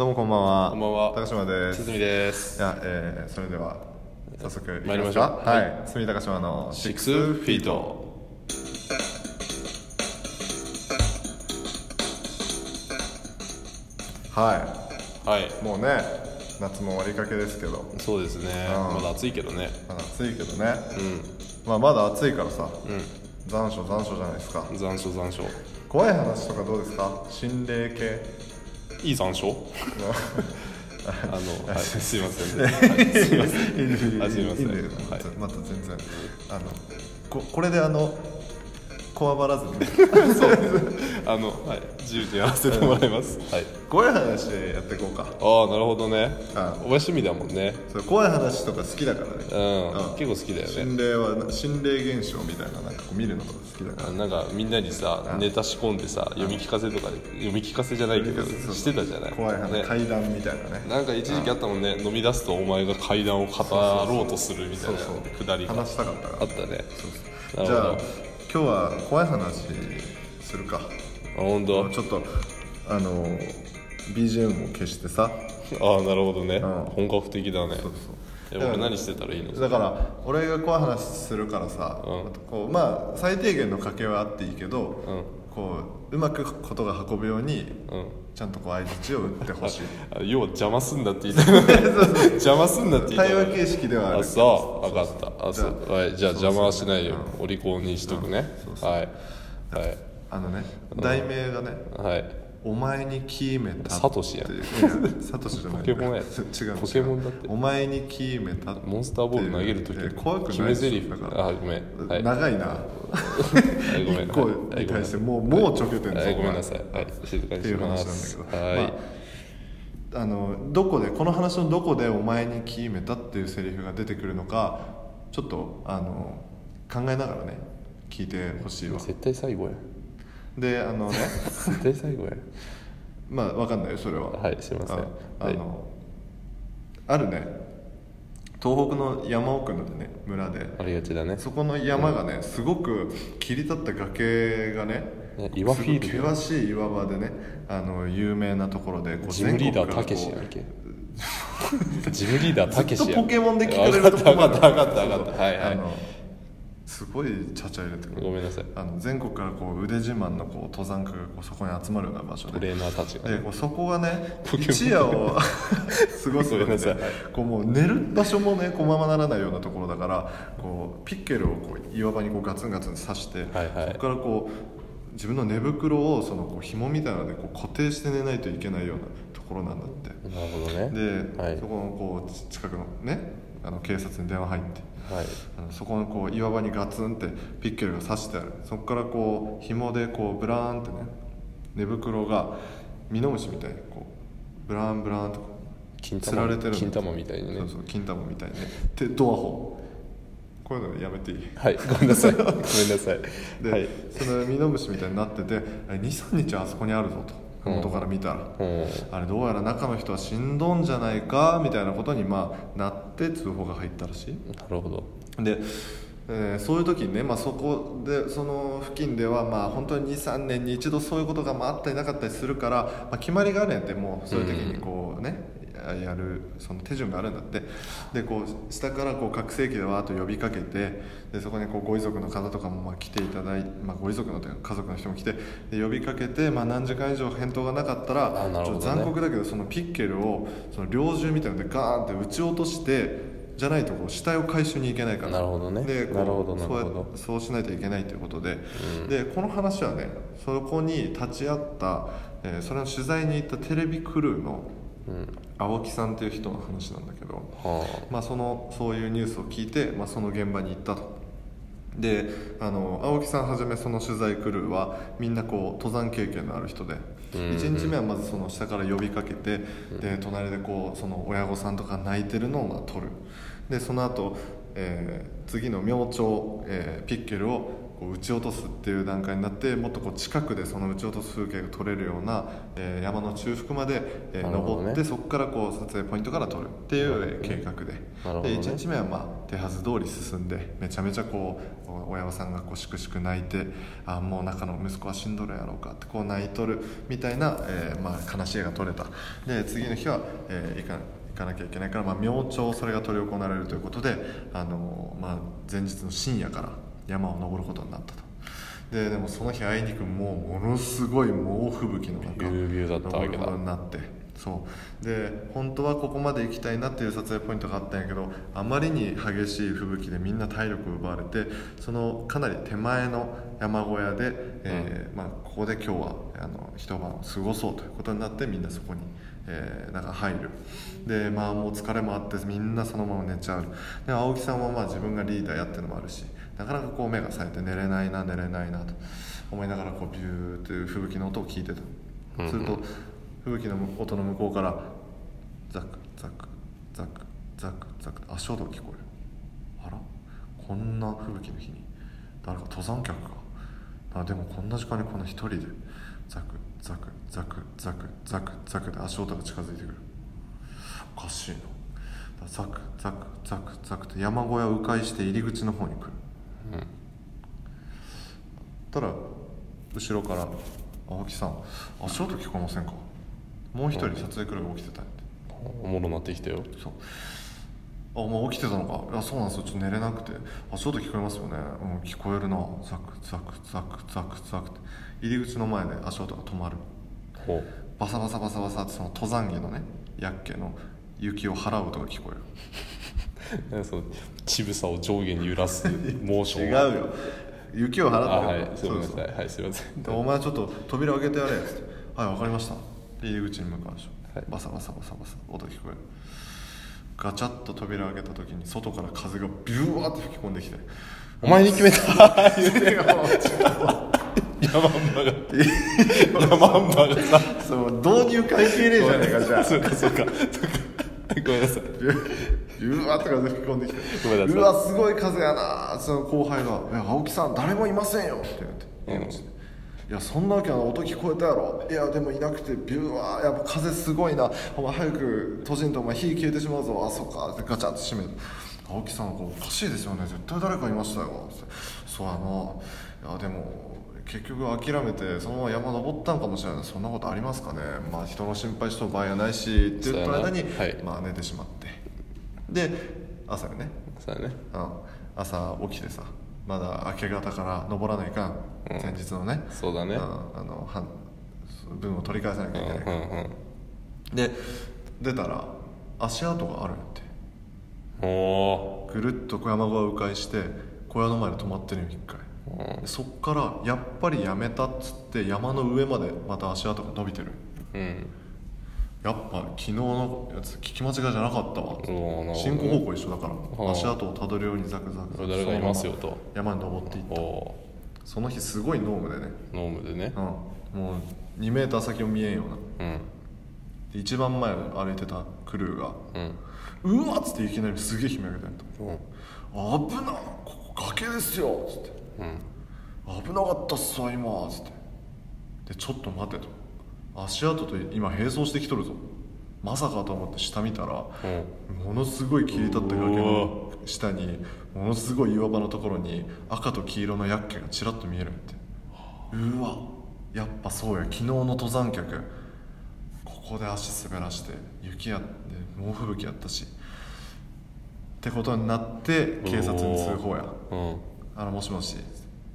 どうもこんばんは。こんばんは高島です。堤ですいや、えー、それでは早速いきましょうかはい。住高島のシックスフィートははいい。もうね、夏も終わりかけですけど、そうですねうんまだ暑いけどねまだ暑いけどね。うまあまだ暑いからさ、ん残暑残暑じゃないですか。うん残暑残暑怖い話とかどうですか？心霊系。いい残暑？あのはい。すいません。ね、は い、すいません。あすいません。はい。また全然。あのここれであのこわばらず にあのはい。自由にやらせてもらいます。はい。怖い話でやっていこうか。ああなるほどね。あお前趣味だもんね。そう怖い話とか好きだからね。うん。うん結構好きだよね。心霊は心霊現象みたいななんかこう見るのが好きだから。なんかみんなにさネタ仕込んでさ読み聞かせとかで読み聞かせじゃないけどそうしてたじゃない？怖い話、ね。怪談みたいなね。なんか一時期あったもんね。飲み出すとお前が階段を語ろうとするみたいなそうそう。くだりが話したかったから。あったね。そうそう。じゃあ今日は怖い話するか。あ本当？ちょっとあの BGM を消してさ。ああなるほどね。ん。本格的だね。そうそう。え俺何してたらいいの？だから俺が怖い話するからさ、うん。こうまあ最低限の賭けはあっていいけど、うんこううまくことが運ぶようにうん。ちゃんとこう相槌を打ってほしい。あ要は邪魔すんだって言いたい邪魔すんだって言いたい対話形式ではあるあそう。分かった。あそう。じゃあはい。じゃあ邪魔はしないよそうお利口にしとくね。そうそう。はい。はい。あのね題名がねはい「お前に決めた」サトシやサトシじゃない。ポケモンや違うポケモンだって。お前に決めたモンスターボール投げるときいや怖くない決め台詞。だからあごめん。はい。長いな。はい ごめ個に対してもうもうちょけてんぞはい。お前ごめんなさい。はい。静かにしっていう話なんます。だけど、はい。まあ、あのどこでこの話のどこでお前に決めたっていうセリフが出てくるのかちょっとあの考えながらね聞いてほしいわ。絶対最後や。であのね。絶対最後や。まあわかんないよそれは。はいすいません。ああはい。の、あるね東北の山奥のね村で。ありがちだね。そこの山がねすごく切り立った崖がねね岩フィールド。険しい岩場でねあの有名なところでこうジムリーダーたけしやんけ。ジムリーダーたけしやずっとポケモンで聞かれるとこ分かった分かった分かった。はいはい。あのすごいちゃちゃ入れてくる。ごめんなさい。あの全国からこう腕自慢のこう登山家がこうそこに集まるような場所で。トレーナーたちが。でこうそこがね一夜を 過ごすので、こうもう寝る場所もねこうままならないようなところだからこうピッケルをこう岩場にこうガツンガツン刺して、はいはい。そこからこう自分の寝袋をそのこう紐みたいなのでこう固定して寝ないといけないようなところなんだって。なるほどね。で、はい。そこのこう近くのねあの警察に電話入ってはい。あのそこのこう岩場にガツンってピッケルが刺してある。そこからこう紐でこうブラーンってね寝袋がミノムシみたいにこうブラーンブラーンと金つられてるの。金玉みたいにね。そうそう金玉みたいにね。でドアホ。こういうのやめていい？はいごめんなさい。ごめんなさい。で、はい。そのミノムシみたいになってて23日あそこにあるぞと麓から見た。ら、うん。あれどうやら中の人は死んどんじゃないかみたいなことにまあなって通報が入ったらしい。なるほど。で、えーそういう時にね、まあ、そこでその付近ではまあ本当に23年に一度そういうことがまああったりなかったりするから、まあ、決まりがあるんやってもうそういう時にこうね、ややるその手順があるんだって。でこう下からこう拡声器でわーっと呼びかけてでそこにこうご遺族の方とかもまあ来ていただいて、まあ、ご遺族のというか家族の人も来てで呼びかけて、まあ、何時間以上返答がなかったらちょっと残酷だけどそのピッケルをその猟銃みたいなのでガーンって撃ち落としてじゃないとこう死体を回収に行けないから。なるほどね。でこうなるほどなるほど。そうやそうしないといけないということで、でこの話はねそこに立ち会った、えーそれの取材に行ったテレビクルーのうん青木さんっていう人の話なんだけど、はまあ、そのそういうニュースを聞いて、まあ、その現場に行ったと。であの青木さんはじめその取材クルーはみんなこう登山経験のある人で、うん1日目はまずその下から呼びかけて、で隣でこうその親御さんとか泣いてるのをまあ撮る。でその後、えー次の明朝、えーピッケルをこう撃ち落とすっていう段階になってもっとこう近くでその撃ち落とす風景が撮れるような、えー山の中腹まで、えー登ってそこからこう撮影ポイントから撮るっていうえー計画で,、ね。で1日目はまあ手はず通り進んでめちゃめちゃこうお親御さんがこうしくしく泣いてあもう中の息子は死んどるやろうかってこう泣いとるみたいな、えーまあ、悲しい絵が撮れた。で次の日は、えー行か行かなきゃいけないから、まあ、明朝それが執り行われるということで、あのまあ、前日の深夜から山を登ることになったと。ででもその日あいにくもうものすごい猛吹雪の中登ることになって。そう。で本当はここまで行きたいなっていう撮影ポイントがあったんやけどあまりに激しい吹雪でみんな体力を奪われてそのかなり手前の山小屋で、えーまあ、ここで今日はあの一晩を過ごそうということになってみんなそこに、えー、なんか入る。でまあもう疲れもあってみんなそのまま寝ちゃう。で青木さんはまあ自分がリーダーやってるのもあるしなかなかこう目が冴えて寝れないな寝れないなと思いながらこうビューっていう吹雪の音を聞いてた。すると吹雪の音の向こうからザクザクザクザクザク足音が聞こえる。あら？こんな吹雪の日に誰か登山客が？あでもこんな時間にこの一人でザクザクザクザクザクザクで足音が近づいてくる。おかしいなザクザクザクザクって山小屋を迂回して入り口の方に来るたら後ろから「青木さん。足音聞こえませんか?」もう一人撮影クルーが起きてたって。おもろなってきたよ。そう。あもう起きてたのか？いやそうなんですよ。ちょっと寝れなくて。足音聞こえますよね。うん聞こえるな。ザクザクザクザクザクって。入り口の前で足音が止まる。ほう。バサバサバサバサってその登山着のねヤッケの雪を払う音が聞こえる その乳房を上下に揺らすモーション違うよ。雪を払あってる。はいすみません。はいすみません。でお前ちょっと扉開けてやれっつって「はいわかりました」で入り口に向かうでしょ、はい。バサバサバサバサ音聞こえる。ガチャッと扉開けた時に外から風がビュワーって吹き込んできて。お前に決めた。いやもうちょっとヤマンバが。ヤマンバがさ。そう導入関係ねえじゃねえかじゃあ。そうかそうか。そうか。ごめんなさい うわーって風吹き込んできて。うわすごい風やなその後輩が「いや青木さん誰もいませんよ」って言って、うんいやそんなわけは音聞こえたやろ。いやでもいなくてビューわーやっぱ風すごいな。お前早く閉じんとお前火消えてしまうぞ。あそっか。ってガチャッと閉めて青木さんこうおかしいですよね。絶対誰かいましたよ。そうやないやでも結局諦めてそのまま山登ったんかもしれない。そんなことありますかね。まあ人の心配しとる場合はないしって言った間に、はい。まあ寝てしまってで朝よね。そうだね。うん、朝起きてさまだ明け方から登らないかん、うん。前日のね。そうだね。ん。あのはん分を取り返さなきゃいけない、うんうで出たら足跡があるって。おおぐるっと小山小屋迂回して小屋の前で止まってるよ一回。ーでそっからやっぱりやめたっつって山の上までまた足跡が伸びてる。うんやっぱ昨日のやつ聞き間違いじゃなかったわ。ね進行方向一緒だから。あ足跡をたどるようにザクザク。ザク誰がいますよと。山に登っていった。その日すごい濃霧でね。ーノームでね。うん。もう2メーター先も見えんような。うん。で一番前を歩いてたクルーがうん「うわ!」っつっていきなりすげえ悲鳴上げたんやうん。と「危なここ崖ですよ」っつって。うん「危なかったっすわ今」っつって。でちょっと待てと足跡と今並走してきとるぞ。まさかと思って下見たらうん。ものすごい切り立った崖の下にものすごい岩場のところに赤と黄色のヤッケがちらっと見えるんって。うわ。やっぱそうや。昨日の登山客。ここで足滑らして雪やって猛吹雪やったし。ってことになって警察に通報や。うん。あのもしもし。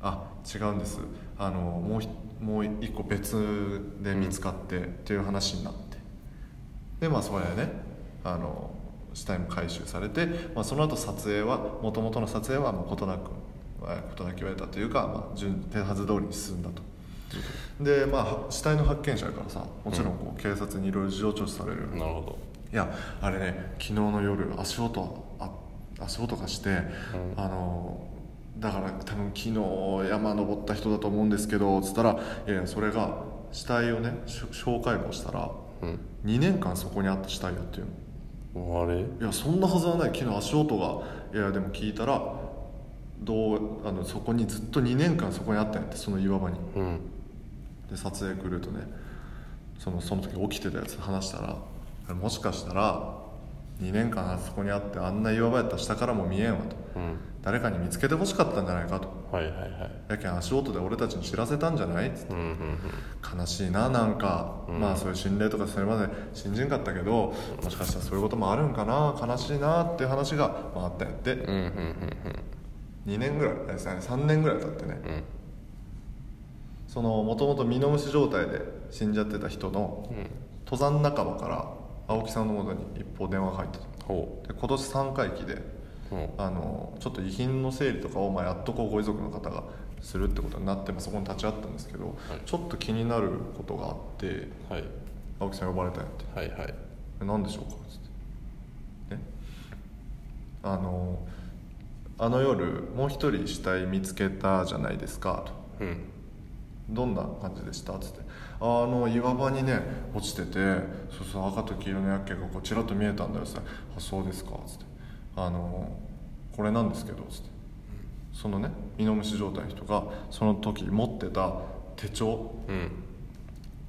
あ違うんです。あのもうひもう一個別で見つかってっていう話になって。でまあそれでね。あの死体も回収されて、まあ、その後撮影はもともとの撮影はもう事なくまあ事なきを得たというか、まあ、順手はず通りに進んだと。でまあ死体の発見者やからさもちろんこう警察にいろいろ事情聴取されるよな。るほど。いやあれね昨日の夜足音あ足音がして、あのだから多分昨日山登った人だと思うんですけどつったらいやそれが死体をねし小解剖したらうん。2年間そこにあった死体やっていうの。あれ？いやそんなはずはない。昨日足音がいやでも聞いたらどうあのそこにずっと2年間そこにあったんやってその岩場に。うん。で撮影来るとねそのその時起きてたやつ話したらもしかしたら2年間あそこにあってあんな岩場やったら下からも見えんわと。うん誰かに見つけてほしかったんじゃないかと。はいはいはい。やけん足音で俺たちに知らせたんじゃない？つって。うんうんうん。悲しいななんか、まあそういう心霊とかそれまで信じんかったけどもしかしたらそういうこともあるんかな？悲しいなっていう話が、まあ、あったんやって。うんうんうん2年ぐらいですね。3年ぐらい経ってね。うん。うんそのもともとミノムシ状態で死んじゃってた人のうん。登山仲間から青木さんのもとに一方電話が入った。とほで今年3回忌であのちょっと遺品の整理とかを、まあ、やっとこうご遺族の方がするってことになって、まあ、そこに立ち会ったんですけど、ちょっと気になることがあってうはい。青木さん呼ばれたんやって。はいはい「え何でしょうか?」つって「え？あのあの夜もう一人死体見つけたじゃないですか」と。うん「どんな感じでした?」つって「あの岩場にね落ちててそうそう赤と黄色の薬莢がこうちらっと見えたんだよ」つって「あそうですか」つって「あのこれなんですけど」つって。そのねミノムシ状態の人がその時持ってた手帳うん。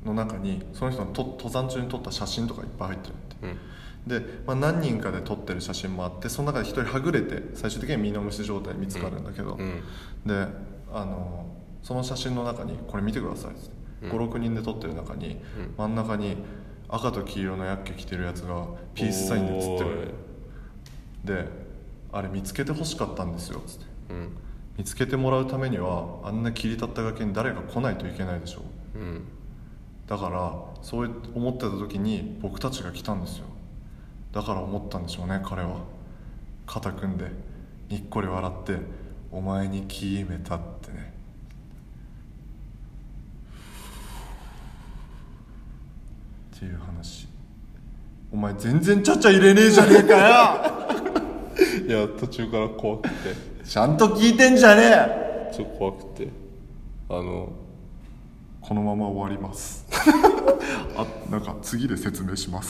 の中にその人のと登山中に撮った写真とかいっぱい入ってるって。うん。で、まあ、何人かで撮ってる写真もあってその中で一人はぐれて最終的にはミノムシ状態見つかるんだけど、うん。であのその写真の中に「これ見てください」っつって、うん。56人で撮ってる中に、うん。真ん中に赤と黄色の薬莢着てるやつがピースサインで写ってるであれ見つけてほしかったんですよ。つって。うん。見つけてもらうためにはあんな切り立った崖に誰か来ないといけないでしょう。ん。だからそう思ってた時に僕たちが来たんですよ。だから思ったんでしょうね彼は。肩組んでにっこり笑って「お前に決めた」ってね。っていう話。お前全然ちゃちゃ入れねえじゃねえかよいや途中から怖くて。ちゃんと聞いてんじゃねえ。ちょっと怖くて。あのこのまま終わります。あなんか次で説明します